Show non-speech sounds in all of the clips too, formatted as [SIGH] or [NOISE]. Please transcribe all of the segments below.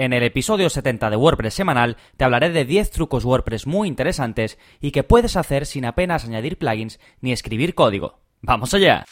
En el episodio 70 de WordPress semanal te hablaré de 10 trucos WordPress muy interesantes y que puedes hacer sin apenas añadir plugins ni escribir código. ¡Vamos allá!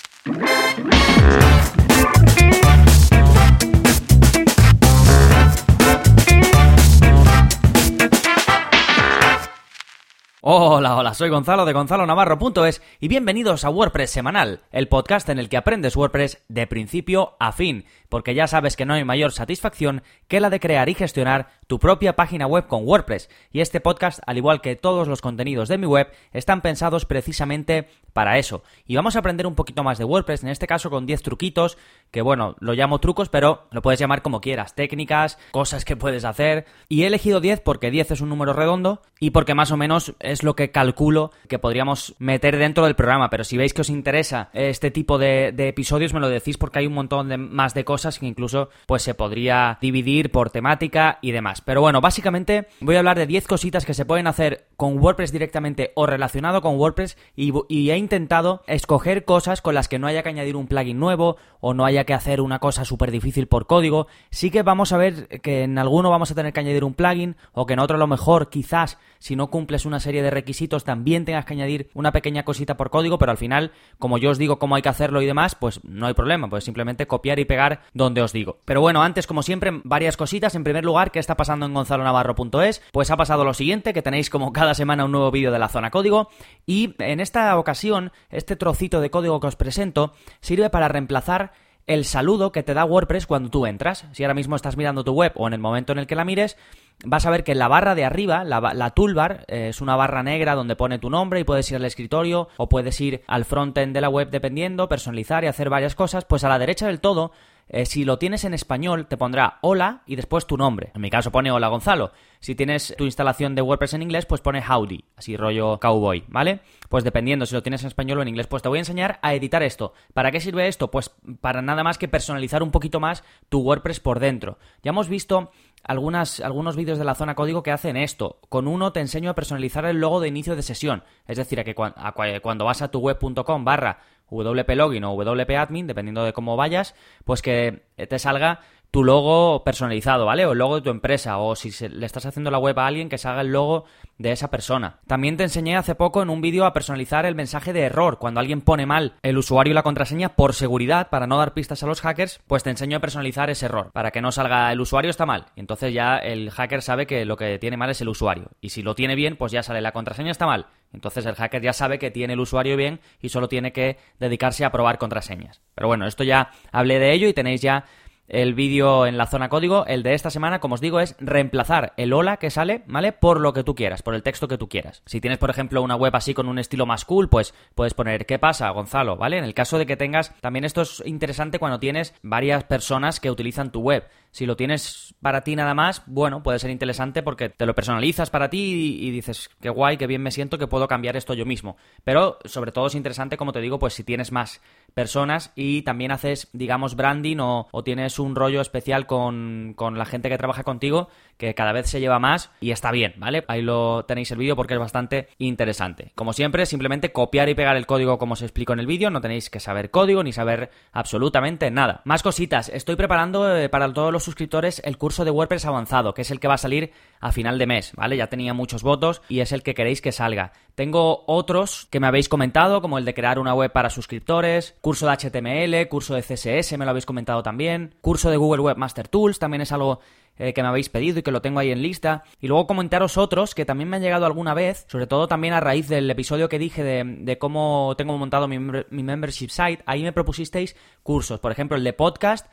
Hola, hola, soy Gonzalo de Gonzalo Navarro.es y bienvenidos a WordPress Semanal, el podcast en el que aprendes WordPress de principio a fin, porque ya sabes que no hay mayor satisfacción que la de crear y gestionar tu propia página web con WordPress. Y este podcast, al igual que todos los contenidos de mi web, están pensados precisamente para eso. Y vamos a aprender un poquito más de WordPress, en este caso con 10 truquitos, que bueno, lo llamo trucos, pero lo puedes llamar como quieras, técnicas, cosas que puedes hacer. Y he elegido 10 porque 10 es un número redondo y porque más o menos es lo que calculo que podríamos meter dentro del programa. Pero si veis que os interesa este tipo de, episodios, me lo decís porque hay un montón de, más de cosas que incluso pues se podría dividir por temática y demás. Pero bueno, básicamente voy a hablar de 10 cositas que se pueden hacer con WordPress directamente o relacionado con WordPress y, he intentado escoger cosas con las que no haya que añadir un plugin nuevo o no haya que hacer una cosa súper difícil por código. Sí que vamos a ver que en alguno vamos a tener que añadir un plugin o que en otro a lo mejor quizás si no cumples una serie de requisitos también tengas que añadir una pequeña cosita por código, pero al final, como yo os digo cómo hay que hacerlo y demás, pues no hay problema, pues simplemente copiar y pegar donde os digo. Pero bueno, antes como siempre, varias cositas. En primer lugar, ¿qué está pasando en gonzalonavarro.es? Pues ha pasado lo siguiente, que tenéis como cada semana un nuevo vídeo de la zona código y en esta ocasión, este trocito de código que os presento sirve para reemplazar el saludo que te da WordPress cuando tú entras. Si ahora mismo estás mirando tu web o en el momento en el que la mires, vas a ver que en la barra de arriba, la, toolbar, eh, es una barra negra donde pone tu nombre y puedes ir al escritorio o puedes ir al frontend de la web dependiendo, personalizar y hacer varias cosas. Pues a la derecha del todo eh, si lo tienes en español, te pondrá hola y después tu nombre. En mi caso pone hola Gonzalo. Si tienes tu instalación de WordPress en inglés, pues pone howdy, así rollo cowboy, ¿vale? Pues dependiendo si lo tienes en español o en inglés, pues te voy a enseñar a editar esto. ¿Para qué sirve esto? Pues para nada más que personalizar un poquito más tu WordPress por dentro. Ya hemos visto algunas, algunos vídeos de la zona código que hacen esto. Con uno te enseño a personalizar el logo de inicio de sesión. Es decir, a que cuando vas a tu web.com barra wplogin o wpadmin, dependiendo de cómo vayas, pues que te salga tu logo personalizado, ¿vale? O el logo de tu empresa, o si le estás haciendo la web a alguien, que se haga el logo de esa persona. También te enseñé hace poco en un vídeo a personalizar el mensaje de error. Cuando alguien pone mal el usuario y la contraseña por seguridad, para no dar pistas a los hackers, pues te enseño a personalizar ese error. Para que no salga el usuario está mal. Y entonces ya el hacker sabe que lo que tiene mal es el usuario. Y si lo tiene bien, pues ya sale la contraseña está mal. Entonces el hacker ya sabe que tiene el usuario bien y solo tiene que dedicarse a probar contraseñas. Pero bueno, esto ya hablé de ello y tenéis ya el vídeo en la zona código. El de esta semana, como os digo, es reemplazar el hola que sale, ¿vale? Por lo que tú quieras, por el texto que tú quieras. Si tienes, por ejemplo, una web así con un estilo más cool, pues puedes poner ¿qué pasa, Gonzalo? ¿Vale? En el caso de que tengas, también esto es interesante cuando tienes varias personas que utilizan tu web. Si lo tienes para ti nada más, bueno, puede ser interesante porque te lo personalizas para ti y, dices, qué guay, qué bien me siento que puedo cambiar esto yo mismo. Pero sobre todo es interesante, como te digo, pues si tienes más personas y también haces, digamos, branding o, tienes un rollo especial con, con, la gente que trabaja contigo, que cada vez se lleva más y está bien, ¿vale? Ahí lo tenéis el vídeo porque es bastante interesante. Como siempre, simplemente copiar y pegar el código como os explico en el vídeo, no tenéis que saber código ni saber absolutamente nada. Más cositas, estoy preparando eh, para todos los suscriptores el curso de WordPress avanzado, que es el que va a salir a final de mes, ¿vale? Ya tenía muchos votos y es el que queréis que salga. Tengo otros que me habéis comentado, como el de crear una web para suscriptores, curso de HTML, curso de CSS, me lo habéis comentado también, curso de Google Webmaster Tools, también es algo eh, que me habéis pedido y que lo tengo ahí en lista. Y luego comentaros otros que también me han llegado alguna vez, sobre todo también a raíz del episodio que dije de, cómo tengo montado mi, membership site. Ahí me propusisteis cursos, por ejemplo el de podcast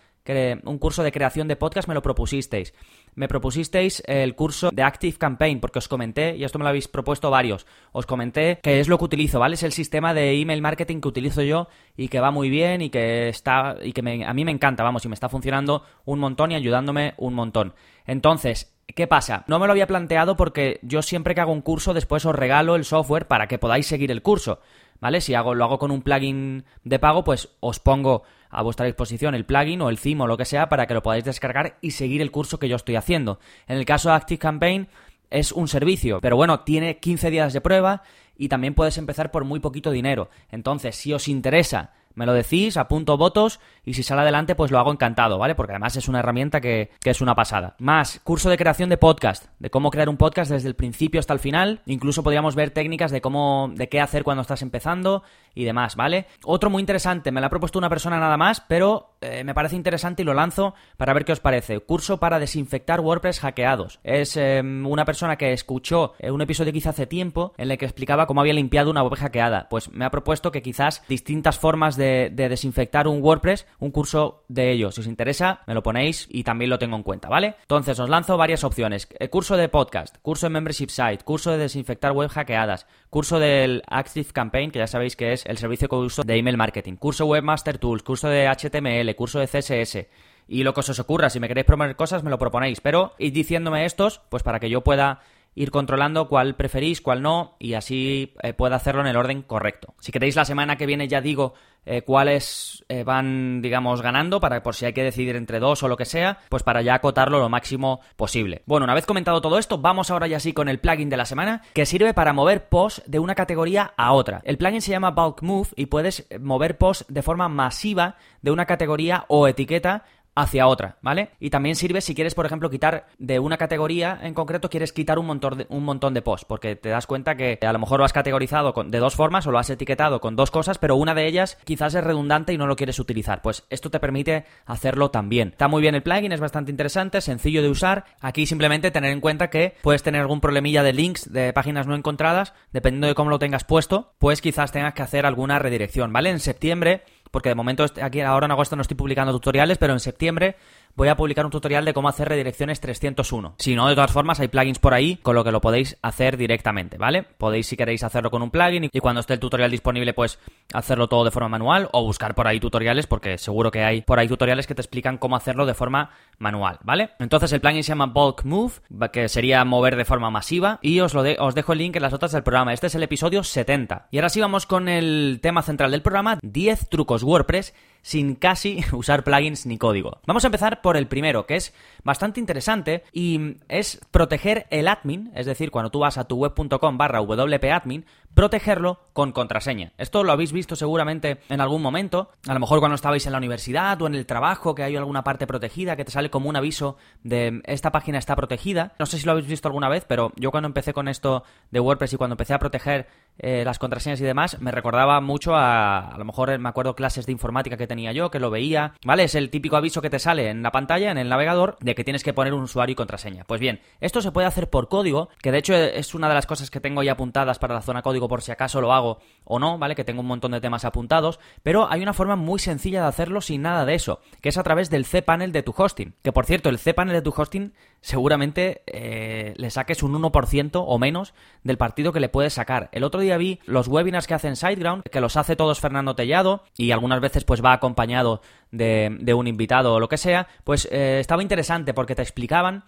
un curso de creación de podcast me lo propusisteis. Me propusisteis el curso de Active Campaign, porque os comenté, y esto me lo habéis propuesto varios, os comenté que es lo que utilizo, ¿vale? Es el sistema de email marketing que utilizo yo y que va muy bien y que está y que a mí me encanta, vamos, y me está funcionando un montón y ayudándome un montón. Entonces, ¿Qué pasa? No me lo había planteado porque yo siempre que hago un curso después os regalo el software para que podáis seguir el curso. ¿vale? Si hago, lo hago con un plugin de pago, pues os pongo a vuestra disposición el plugin o el theme o lo que sea para que lo podáis descargar y seguir el curso que yo estoy haciendo. En el caso de Active Campaign es un servicio, pero bueno, tiene 15 días de prueba y también puedes empezar por muy poquito dinero. Entonces, si os interesa me lo decís, apunto votos y si sale adelante pues lo hago encantado, ¿vale? Porque además es una herramienta que, que, es una pasada. Más, curso de creación de podcast, de cómo crear un podcast desde el principio hasta el final. Incluso podríamos ver técnicas de cómo, de qué hacer cuando estás empezando y demás, ¿vale? Otro muy interesante, me lo ha propuesto una persona nada más, pero eh, me parece interesante y lo lanzo para ver qué os parece. Curso para desinfectar WordPress hackeados. Es eh, una persona que escuchó eh, un episodio hice hace tiempo en el que explicaba cómo había limpiado una web hackeada. Pues me ha propuesto que quizás distintas formas de, de desinfectar un WordPress, un curso de ello. Si os interesa, me lo ponéis y también lo tengo en cuenta, ¿vale? Entonces os lanzo varias opciones. curso de podcast, curso de membership site, curso de desinfectar web hackeadas, curso del Active Campaign, que ya sabéis que es el servicio que uso de email marketing, curso Webmaster Tools, curso de HTML, curso de CSS. Y lo que os ocurra, si me queréis proponer cosas, me lo proponéis. Pero id diciéndome estos, pues para que yo pueda ir controlando cuál preferís, cuál no, y así eh, pueda hacerlo en el orden correcto. Si queréis, la semana que viene ya digo eh, cuáles eh, van, digamos, ganando, para por si hay que decidir entre dos o lo que sea, pues para ya acotarlo lo máximo posible. Bueno, una vez comentado todo esto, vamos ahora ya sí con el plugin de la semana, que sirve para mover posts de una categoría a otra. El plugin se llama Bulk Move y puedes mover posts de forma masiva de una categoría o etiqueta hacia otra, ¿vale? Y también sirve si quieres, por ejemplo, quitar de una categoría en concreto, quieres quitar un montón de, un montón de posts, porque te das cuenta que a lo mejor lo has categorizado de dos formas o lo has etiquetado con dos cosas, pero una de ellas quizás es redundante y no lo quieres utilizar. Pues esto te permite hacerlo también. Está muy bien el plugin, es bastante interesante, sencillo de usar. Aquí simplemente tener en cuenta que puedes tener algún problemilla de links de páginas no encontradas, dependiendo de cómo lo tengas puesto, pues quizás tengas que hacer alguna redirección, ¿vale? En septiembre porque de momento aquí ahora en agosto no estoy publicando tutoriales, pero en septiembre voy a publicar un tutorial de cómo hacer redirecciones 301. Si no, de todas formas, hay plugins por ahí con lo que lo podéis hacer directamente, ¿vale? Podéis, si queréis, hacerlo con un plugin y cuando esté el tutorial disponible, pues hacerlo todo de forma manual o buscar por ahí tutoriales, porque seguro que hay por ahí tutoriales que te explican cómo hacerlo de forma manual, ¿vale? Entonces el plugin se llama Bulk Move, que sería mover de forma masiva, y os, lo os dejo el link en las notas del programa. Este es el episodio 70. Y ahora sí vamos con el tema central del programa, 10 trucos WordPress sin casi [LAUGHS] usar plugins ni código. Vamos a empezar por el primero, que es bastante interesante y es proteger el admin, es decir, cuando tú vas a tu web.com barra wpadmin, protegerlo con contraseña. Esto lo habéis visto seguramente en algún momento, a lo mejor cuando estabais en la universidad o en el trabajo, que hay alguna parte protegida, que te sale como un aviso de esta página está protegida. No sé si lo habéis visto alguna vez, pero yo cuando empecé con esto de WordPress y cuando empecé a proteger eh, las contraseñas y demás, me recordaba mucho a, a lo mejor me acuerdo clases de informática que tenía yo, que lo veía, ¿vale? Es el típico aviso que te sale en la pantalla, en el navegador, de que tienes que poner un usuario y contraseña. Pues bien, esto se puede hacer por código, que de hecho es una de las cosas que tengo ya apuntadas para la zona código por si acaso lo hago o no, ¿vale? Que tengo un montón de temas apuntados, pero hay una forma muy sencilla de hacerlo sin nada de eso, que es a través del cPanel de tu hosting. Que por cierto, el cPanel de tu hosting seguramente eh, le saques un 1% o menos del partido que le puedes sacar. El otro día vi los webinars que hacen SiteGround, que los hace todos Fernando Tellado y algunas veces pues va acompañado de, un invitado o lo que sea, pues eh, estaba interesante porque te explicaban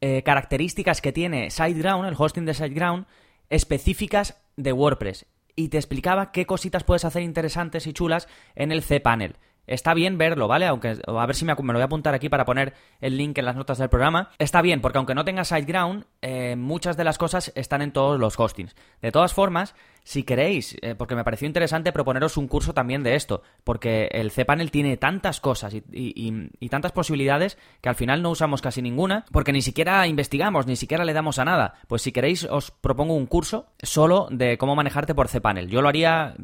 eh, características que tiene SiteGround, el hosting de SiteGround, específicas de WordPress. Y te explicaba qué cositas puedes hacer interesantes y chulas en el cPanel. Está bien verlo, ¿vale? Aunque a ver si me, lo voy a apuntar aquí para poner el link en las notas del programa. Está bien, porque aunque no tenga SiteGround, eh, muchas de las cosas están en todos los hostings. De todas formas, si queréis, eh, porque me pareció interesante proponeros un curso también de esto, porque el cPanel tiene tantas cosas y, tantas posibilidades que al final no usamos casi ninguna, porque ni siquiera investigamos, ni siquiera le damos a nada. Pues si queréis, os propongo un curso solo de cómo manejarte por cPanel. Yo lo haría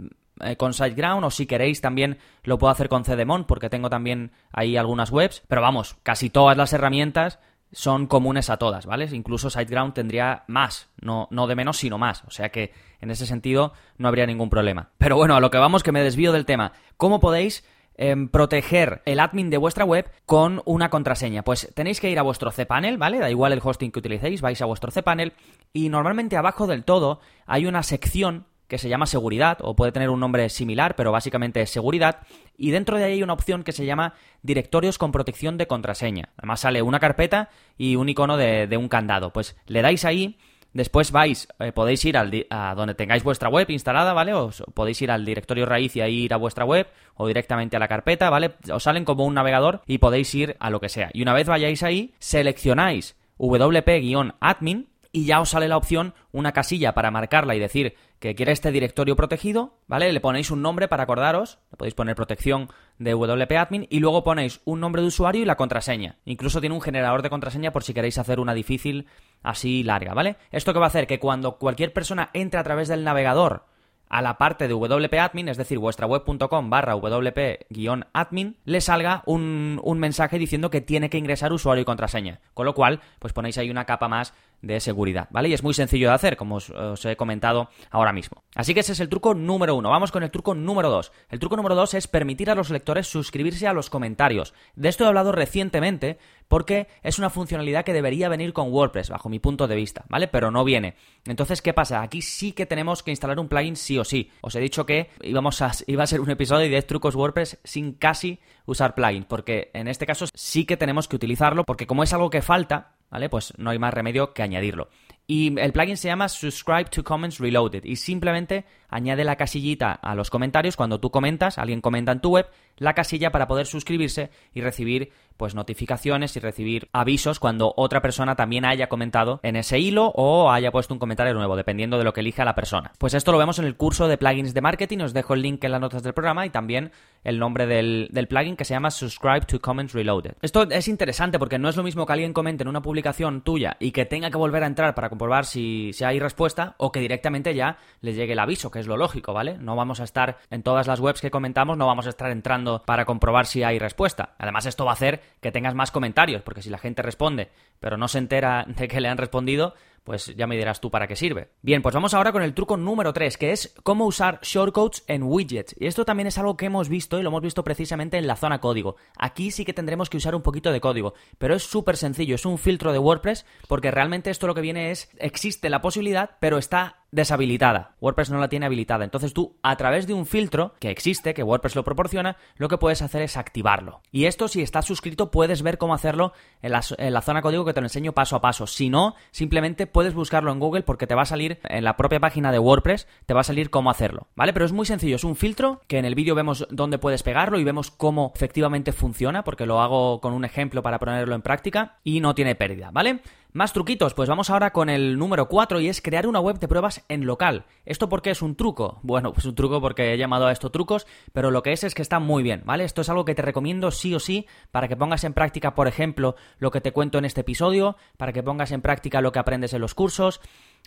eh, con SiteGround o si queréis también lo puedo hacer con CDMON porque tengo también ahí algunas webs, pero vamos, casi todas las herramientas son comunes a todas, ¿vale? Incluso SiteGround tendría más, no, no de menos, sino más. O sea que en ese sentido no habría ningún problema. Pero bueno, a lo que vamos, que me desvío del tema. ¿Cómo podéis em, proteger el admin de vuestra web con una contraseña? Pues tenéis que ir a vuestro cPanel, ¿vale? Da igual el hosting que utilicéis, vais a vuestro cPanel y normalmente abajo del todo hay una sección que se llama seguridad, o puede tener un nombre similar, pero básicamente es seguridad, y dentro de ahí hay una opción que se llama directorios con protección de contraseña. Además sale una carpeta y un icono de, un candado. Pues le dais ahí, después vais, eh, podéis ir a donde tengáis vuestra web instalada, ¿vale? Os podéis ir al directorio raíz y ahí ir a vuestra web, o directamente a la carpeta, ¿vale? Os salen como un navegador y podéis ir a lo que sea. Y una vez vayáis ahí, seleccionáis wp-admin y ya os sale la opción, una casilla para marcarla y decir que quiere este directorio protegido, ¿vale? Le ponéis un nombre para acordaros, le podéis poner protección de WP Admin y luego ponéis un nombre de usuario y la contraseña. Incluso tiene un generador de contraseña por si queréis hacer una difícil así larga, ¿vale? Esto que va a hacer que cuando cualquier persona entre a través del navegador a la parte de WP Admin, es decir, vuestra web.com barra WP-admin, le salga un, un mensaje diciendo que tiene que ingresar usuario y contraseña. Con lo cual, pues ponéis ahí una capa más de seguridad, ¿vale? Y es muy sencillo de hacer, como os, he comentado ahora mismo. Así que ese es el truco número uno. Vamos con el truco número dos. El truco número dos es permitir a los lectores suscribirse a los comentarios. De esto he hablado recientemente porque es una funcionalidad que debería venir con WordPress, bajo mi punto de vista, ¿vale? Pero no viene. Entonces, ¿qué pasa? Aquí sí que tenemos que instalar un plugin sí o sí. Os he dicho que íbamos a, [LAUGHS] iba a ser un episodio de 10 trucos WordPress sin casi usar plugin, porque en este caso sí que tenemos que utilizarlo, porque como es algo que falta, ¿vale? Pues no hay más remedio que añadirlo. Y el plugin se llama Subscribe to Comments Reloaded y simplemente añade la casillita a los comentarios cuando tú comentas, alguien comenta en tu web, la casilla para poder suscribirse y recibir pues notificaciones y recibir avisos cuando otra persona también haya comentado en ese hilo o haya puesto un comentario nuevo, dependiendo de lo que elija la persona. Pues esto lo vemos en el curso de plugins de marketing, os dejo el link en las notas del programa y también el nombre del, plugin que se llama Subscribe to Comments Reloaded. Esto es interesante porque no es lo mismo que alguien comente en una publicación tuya y que tenga que volver a entrar para comprobar si, si hay respuesta o que directamente ya le llegue el aviso, que es lo lógico, ¿vale? No vamos a estar en todas las webs que comentamos, no vamos a estar entrando para comprobar si hay respuesta. Además, esto va a hacer que tengas más comentarios, porque si la gente responde, pero no se entera de que le han respondido, pues ya me dirás tú para qué sirve. Bien, pues vamos ahora con el truco número 3, que es cómo usar shortcodes en widgets. Y esto también es algo que hemos visto y lo hemos visto precisamente en la zona código. Aquí sí que tendremos que usar un poquito de código, pero es súper sencillo, es un filtro de WordPress, porque realmente esto lo que viene es, existe la posibilidad, pero está deshabilitada. WordPress no la tiene habilitada. Entonces tú, a través de un filtro que existe, que WordPress lo proporciona, lo que puedes hacer es activarlo. Y esto, si estás suscrito, puedes ver cómo hacerlo en la, zona código que te lo enseño paso a paso. Si no, simplemente puedes buscarlo en Google porque te va a salir en la propia página de WordPress, te va a salir cómo hacerlo. ¿Vale? Pero es muy sencillo. Es un filtro que en el vídeo vemos dónde puedes pegarlo y vemos cómo efectivamente funciona, porque lo hago con un ejemplo para ponerlo en práctica y no tiene pérdida. ¿Vale? Más truquitos, pues vamos ahora con el número 4 y es crear una web de pruebas en local. ¿Esto por qué es un truco? Bueno, pues un truco porque he llamado a esto trucos, pero lo que es es que está muy bien, ¿vale? Esto es algo que te recomiendo sí o sí para que pongas en práctica, por ejemplo, lo que te cuento en este episodio, para que pongas en práctica lo que aprendes en los cursos,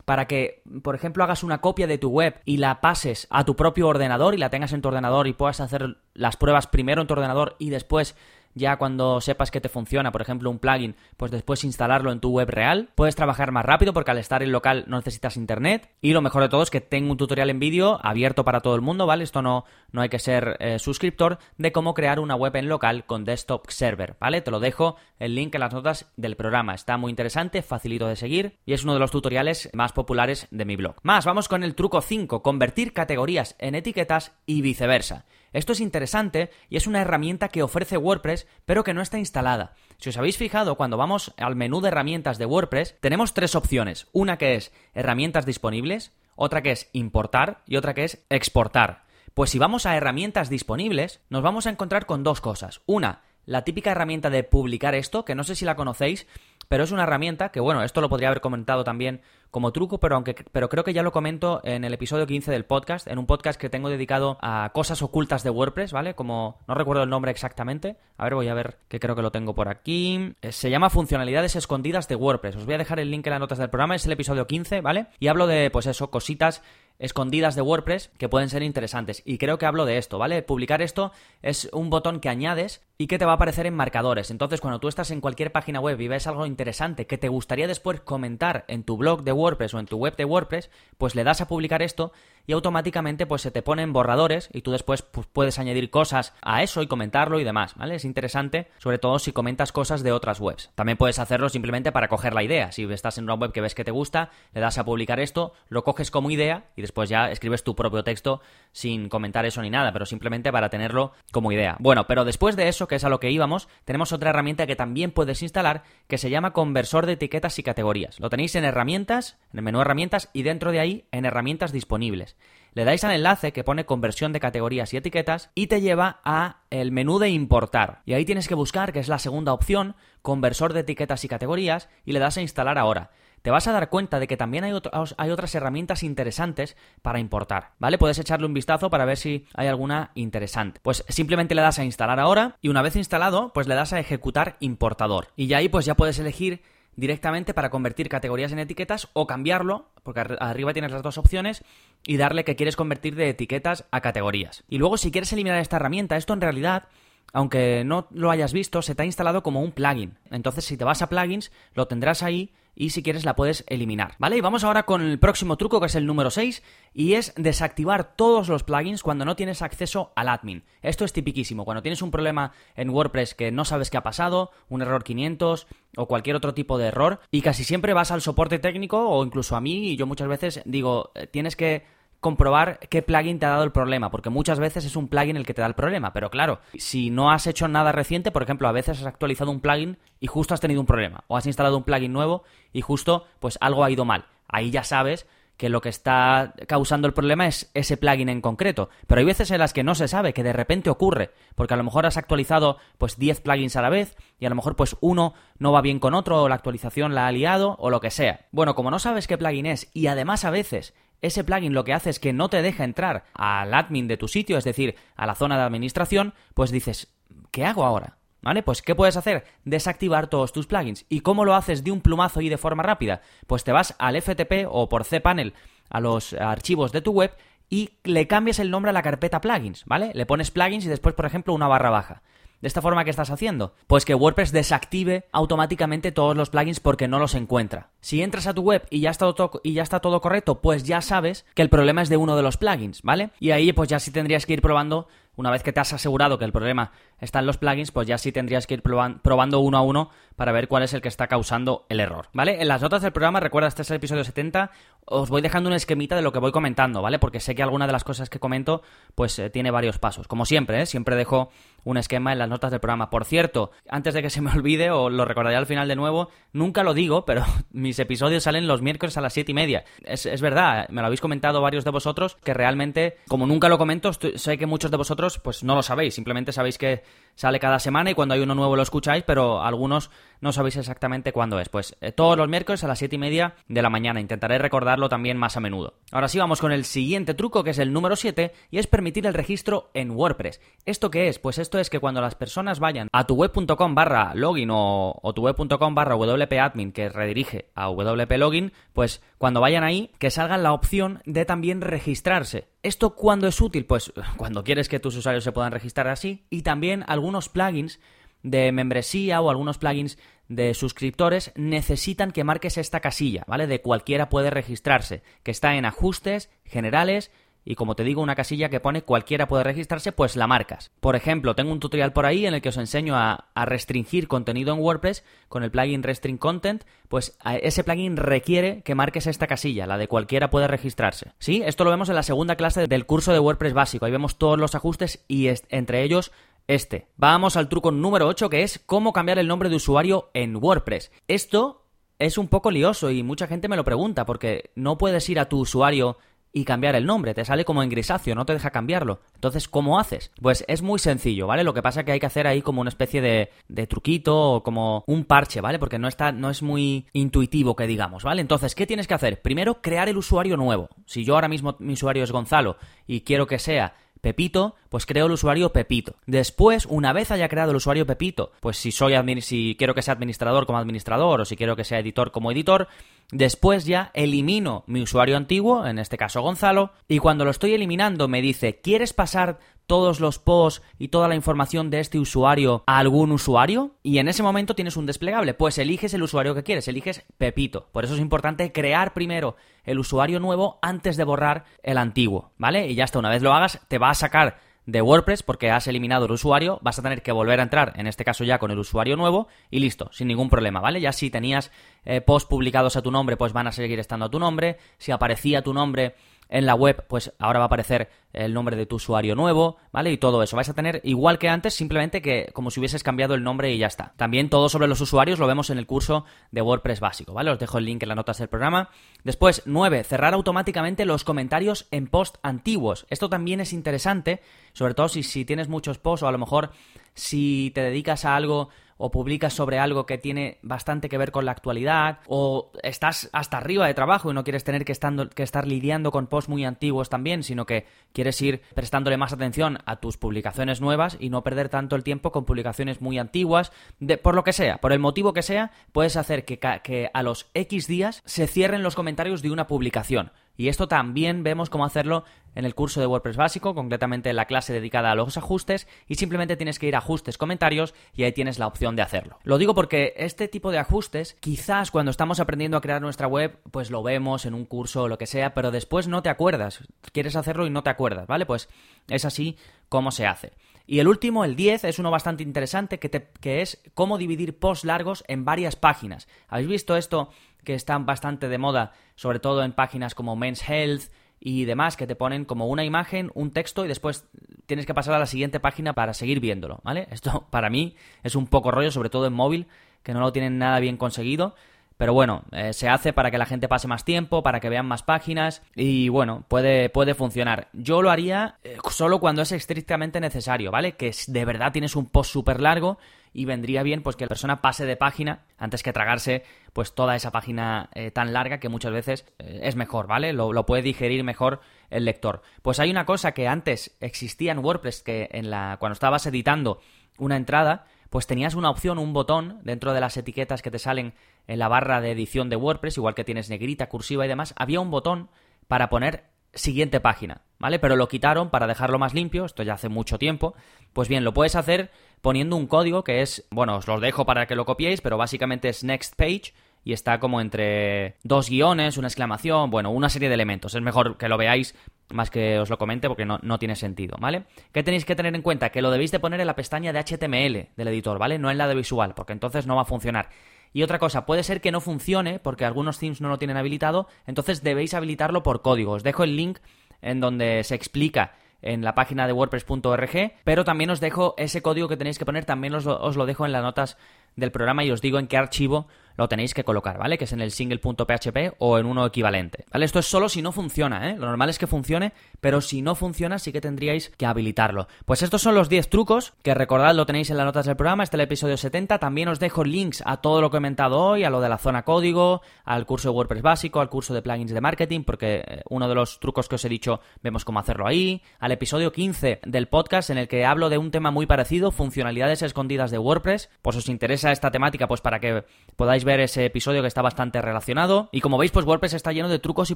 para que, por ejemplo, hagas una copia de tu web y la pases a tu propio ordenador y la tengas en tu ordenador y puedas hacer las pruebas primero en tu ordenador y después ya cuando sepas que te funciona, por ejemplo, un plugin, pues después instalarlo en tu web real. Puedes trabajar más rápido porque al estar en local no necesitas internet. Y lo mejor de todo es que tengo un tutorial en vídeo abierto para todo el mundo, ¿vale? Esto no, no hay que ser eh, suscriptor de cómo crear una web en local con desktop server, ¿vale? Te lo dejo el link en las notas del programa. Está muy interesante, facilito de seguir y es uno de los tutoriales más populares de mi blog. Más, vamos con el truco 5, convertir categorías en etiquetas y viceversa. Esto es interesante y es una herramienta que ofrece WordPress, pero que no está instalada. Si os habéis fijado, cuando vamos al menú de herramientas de WordPress, tenemos tres opciones. Una que es herramientas disponibles, otra que es importar y otra que es exportar. Pues si vamos a herramientas disponibles, nos vamos a encontrar con dos cosas. Una, la típica herramienta de publicar esto, que no sé si la conocéis, pero es una herramienta que, bueno, esto lo podría haber comentado también como truco, pero, aunque, pero creo que ya lo comento en el episodio 15 del podcast, en un podcast que tengo dedicado a cosas ocultas de WordPress, ¿vale? Como no recuerdo el nombre exactamente. A ver, voy a ver que creo que lo tengo por aquí. Eh, se llama Funcionalidades escondidas de WordPress. Os voy a dejar el link en las notas del programa, es el episodio 15, ¿vale? Y hablo de, pues eso, cositas escondidas de WordPress que pueden ser interesantes. Y creo que hablo de esto, ¿vale? Publicar esto es un botón que añades y que te va a aparecer en marcadores. Entonces, cuando tú estás en cualquier página web y ves algo interesante que te gustaría después comentar en tu blog de WordPress o en tu web de WordPress, pues le das a publicar esto y automáticamente pues se te ponen borradores y tú después pues, puedes añadir cosas a eso y comentarlo y demás, ¿vale? Es interesante, sobre todo si comentas cosas de otras webs. También puedes hacerlo simplemente para coger la idea. Si estás en una web que ves que te gusta, le das a publicar esto, lo coges como idea y después ya escribes tu propio texto sin comentar eso ni nada, pero simplemente para tenerlo como idea. Bueno, pero después de eso, que es a lo que íbamos, tenemos otra herramienta que también puedes instalar que se llama conversor de etiquetas y categorías. Lo tenéis en herramientas, en el menú herramientas y dentro de ahí en herramientas disponibles. Le dais al enlace que pone conversión de categorías y etiquetas y te lleva a el menú de importar. Y ahí tienes que buscar, que es la segunda opción, conversor de etiquetas y categorías, y le das a instalar ahora. te vas a dar cuenta de que también hay, hay otras herramientas interesantes para importar, ¿vale? Puedes echarle un vistazo para ver si hay alguna interesante. Pues simplemente le das a instalar ahora y una vez instalado, pues le das a ejecutar importador. Y ya ahí pues ya puedes elegir directamente para convertir categorías en etiquetas o cambiarlo, porque arriba tienes las dos opciones, y darle que quieres convertir de etiquetas a categorías. Y luego si quieres eliminar esta herramienta, esto en realidad aunque no lo hayas visto, se te ha instalado como un plugin. Entonces, si te vas a plugins, lo tendrás ahí y si quieres la puedes eliminar. ¿Vale? Y vamos ahora con el próximo truco que es el número 6 y es desactivar todos los plugins cuando no tienes acceso al admin. Esto es tipiquísimo. Cuando tienes un problema en WordPress que no sabes qué ha pasado, un error 500 o cualquier otro tipo de error y casi siempre vas al soporte técnico o incluso a mí y yo muchas veces digo, eh, tienes que comprobar qué plugin te ha dado el problema, porque muchas veces es un plugin el que te da el problema, pero claro, si no has hecho nada reciente, por ejemplo, a veces has actualizado un plugin y justo has tenido un problema, o has instalado un plugin nuevo y justo pues algo ha ido mal. Ahí ya sabes que lo que está causando el problema es ese plugin en concreto. Pero hay veces en las que no se sabe, que de repente ocurre, porque a lo mejor has actualizado pues 10 plugins a la vez y a lo mejor pues uno no va bien con otro o la actualización la ha liado o lo que sea. Bueno, como no sabes qué plugin es y además a veces ese plugin lo que hace es que no te deja entrar al admin de tu sitio, es decir, a la zona de administración, pues dices, ¿qué hago ahora? ¿Vale? Pues ¿qué puedes hacer? Desactivar todos tus plugins. ¿Y cómo lo haces de un plumazo y de forma rápida? Pues te vas al FTP o por cPanel a los archivos de tu web y le cambias el nombre a la carpeta plugins, ¿vale? Le pones plugins y después, por ejemplo, una barra baja. ¿De esta forma qué estás haciendo? Pues que WordPress desactive automáticamente todos los plugins porque no los encuentra. Si entras a tu web y ya está todo, y ya está todo correcto, pues ya sabes que el problema es de uno de los plugins, ¿vale? Y ahí pues ya sí tendrías que ir probando una vez que te has asegurado que el problema está en los plugins, pues ya sí tendrías que ir probando uno a uno para ver cuál es el que está causando el error, ¿vale? En las notas del programa, recuerda, este es el episodio 70, os voy dejando un esquemita de lo que voy comentando, ¿vale? Porque sé que alguna de las cosas que comento, pues eh, tiene varios pasos. Como siempre, ¿eh? Siempre dejo un esquema en las notas del programa. Por cierto, antes de que se me [LAUGHS] olvide, o lo recordaré al final de nuevo, nunca lo digo, pero [LAUGHS] mis episodios salen los miércoles a las 7 y media. Es, es verdad, me lo habéis comentado varios de vosotros, que realmente, como nunca lo comento, sé que muchos de vosotros, pues no lo sabéis, simplemente sabéis que sale cada semana y cuando hay uno nuevo lo escucháis, pero algunos no sabéis exactamente cuándo es. Pues eh, todos los miércoles a las 7 y media de la mañana. Intentaré recordarlo también más a menudo. Ahora sí vamos con el siguiente truco, que es el número 7, y es permitir el registro en WordPress. ¿Esto qué es? Pues esto es que cuando las personas vayan a tu web.com barra login o, o tu web.com barra wp-admin, que redirige a wp login, pues cuando vayan ahí, que salga la opción de también registrarse. ¿Esto cuándo es útil? Pues [LAUGHS] cuando quieres que tus usuarios se puedan registrar así y también algunos plugins de membresía o algunos plugins de suscriptores necesitan que marques esta casilla, ¿vale? De cualquiera puede registrarse, que está en ajustes, generales y como te digo, una casilla que pone cualquiera puede registrarse, pues la marcas. Por ejemplo, tengo un tutorial por ahí en el que os enseño a, restringir contenido en WordPress con el plugin Restring Content, pues ese plugin requiere que marques esta casilla, la de cualquiera puede registrarse. ¿Sí? Esto lo vemos en la segunda clase del curso de WordPress básico. Ahí vemos todos los ajustes y entre ellos este. Vamos al truco número 8 que es cómo cambiar el nombre de usuario en WordPress. Esto es un poco lioso y mucha gente me lo pregunta porque no puedes ir a tu usuario y cambiar el nombre, te sale como en grisáceo, no te deja cambiarlo. Entonces, ¿cómo haces? Pues es muy sencillo, ¿vale? Lo que pasa es que hay que hacer ahí como una especie de, de truquito o como un parche, ¿vale? Porque no está, no es muy intuitivo que digamos, ¿vale? Entonces, ¿qué tienes que hacer? Primero, crear el usuario nuevo. Si yo ahora mismo mi usuario es Gonzalo y quiero que sea Pepito, pues creo el usuario Pepito. Después, una vez haya creado el usuario Pepito, pues si soy si quiero que sea administrador como administrador o si quiero que sea editor como editor, después ya elimino mi usuario antiguo, en este caso Gonzalo, y cuando lo estoy eliminando me dice, ¿quieres pasar todos los posts y toda la información de este usuario a algún usuario y en ese momento tienes un desplegable, pues eliges el usuario que quieres, eliges Pepito. Por eso es importante crear primero el usuario nuevo antes de borrar el antiguo, ¿vale? Y ya hasta una vez lo hagas, te va a sacar de WordPress porque has eliminado el usuario, vas a tener que volver a entrar, en este caso ya con el usuario nuevo, y listo, sin ningún problema, ¿vale? Ya si tenías eh, posts publicados a tu nombre, pues van a seguir estando a tu nombre, si aparecía tu nombre en la web, pues ahora va a aparecer el nombre de tu usuario nuevo, ¿vale? Y todo eso. Vais a tener igual que antes, simplemente que como si hubieses cambiado el nombre y ya está. También todo sobre los usuarios lo vemos en el curso de WordPress básico, ¿vale? Os dejo el link en las notas del programa. Después, 9. Cerrar automáticamente los comentarios en post antiguos. Esto también es interesante, sobre todo si, si tienes muchos posts o a lo mejor si te dedicas a algo o publicas sobre algo que tiene bastante que ver con la actualidad, o estás hasta arriba de trabajo y no quieres tener que, estar lidiando con posts muy antiguos también, sino que quieres ir prestándole más atención a tus publicaciones nuevas y no perder tanto el tiempo con publicaciones muy antiguas, de, por lo que sea, por el motivo que sea, puedes hacer que, que a los X días se cierren los comentarios de una publicación. Y esto también vemos cómo hacerlo en el curso de WordPress básico, concretamente en la clase dedicada a los ajustes, y simplemente tienes que ir a ajustes, comentarios, y ahí tienes la opción de hacerlo. Lo digo porque este tipo de ajustes, quizás cuando estamos aprendiendo a crear nuestra web, pues lo vemos en un curso o lo que sea, pero después no te acuerdas. Quieres hacerlo y no te acuerdas, ¿vale? Pues es así como se hace. Y el último, el 10, es uno bastante interesante que, que es cómo dividir posts largos en varias páginas. ¿Habéis visto esto que está bastante de moda, sobre todo en páginas como Men's Health y demás, que te ponen como una imagen, un texto y después tienes que pasar a la siguiente página para seguir viéndolo, ¿vale? Esto [LAUGHS] para mí es un poco rollo, sobre todo en móvil, que no lo tienen nada bien conseguido. Pero bueno, eh, se hace para que la gente pase más tiempo, para que vean más páginas y bueno, puede, puede funcionar. Yo lo haría eh, solo cuando es estrictamente necesario, ¿vale? Que de verdad tienes un post súper largo y vendría bien pues que la persona pase de página antes que tragarse pues toda esa página eh, tan larga que muchas veces es mejor, ¿vale? Lo, lo, puede digerir mejor el lector. Pues hay una cosa que antes existía en WordPress que en la cuando estabas editando una entrada pues tenías una opción, un botón dentro de las etiquetas que te salen en la barra de edición de WordPress, igual que tienes negrita, cursiva y demás, había un botón para poner siguiente página, ¿vale? Pero lo quitaron para dejarlo más limpio, esto ya hace mucho tiempo. Pues bien, lo puedes hacer poniendo un código que es, bueno, os lo dejo para que lo copiéis, pero básicamente es next page y está como entre dos guiones, una exclamación, bueno, una serie de elementos. Es mejor que lo veáis más que os lo comente porque no, no, tiene sentido, ¿vale? ¿Qué tenéis que tener en cuenta? Que lo debéis de poner en la pestaña de HTML del editor, ¿vale? No en la de visual, porque entonces no va a funcionar. Y otra cosa, puede ser que no funcione porque algunos themes no lo tienen habilitado, entonces debéis habilitarlo por código. Os dejo el link en donde se explica en la página de wordpress.org, pero también os dejo ese código que tenéis que poner, también os os lo dejo en las notas del programa y os digo en qué archivo lo tenéis que colocar, ¿vale? Que es en el single.php o en uno equivalente, ¿vale? Esto es solo si no funciona, ¿eh? Lo normal es que funcione, pero si no funciona sí que tendríais que habilitarlo. Pues estos son los 10 trucos, que recordad lo tenéis en las notas del programa, este es el episodio 70, también os dejo links a todo lo que he comentado hoy, a lo de la zona código, al curso de WordPress básico, al curso de plugins de marketing, porque eh, uno de los trucos que os he dicho vemos cómo hacerlo ahí, al episodio 15 del podcast en el que hablo de un tema muy parecido, funcionalidades escondidas de WordPress, pues os interesa esta temática pues para que podáis ver ese episodio que está bastante relacionado. Y como veis, pues WordPress está lleno de trucos y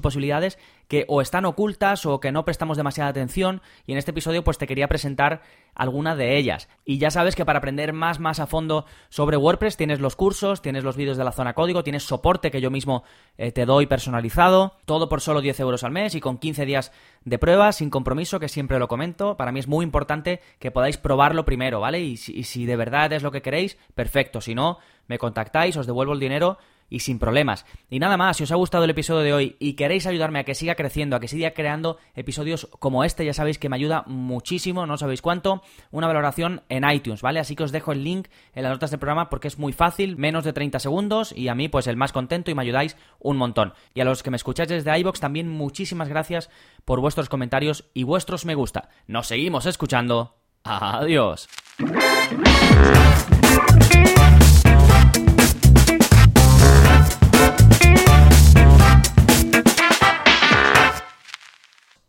posibilidades que o están ocultas o que no prestamos demasiada atención. Y en este episodio, pues te quería presentar alguna de ellas. Y ya sabes que para aprender más, más a fondo sobre WordPress tienes los cursos, tienes los vídeos de la zona código, tienes soporte que yo mismo eh, te doy personalizado, todo por solo 10 euros al mes y con 15 días de prueba, sin compromiso, que siempre lo comento. Para mí es muy importante que podáis probarlo primero, ¿vale? Y si, y si de verdad es lo que queréis, perfecto. Si no, me contactáis, os devuelvo el dinero y sin problemas. Y nada más, si os ha gustado el episodio de hoy y queréis ayudarme a que siga creciendo, a que siga creando episodios como este, ya sabéis que me ayuda muchísimo, no sabéis cuánto, una valoración en iTunes, ¿vale? Así que os dejo el link en las notas del programa porque es muy fácil, menos de 30 segundos y a mí pues el más contento y me ayudáis un montón. Y a los que me escucháis desde iBox también muchísimas gracias por vuestros comentarios y vuestros me gusta. Nos seguimos escuchando. Adiós.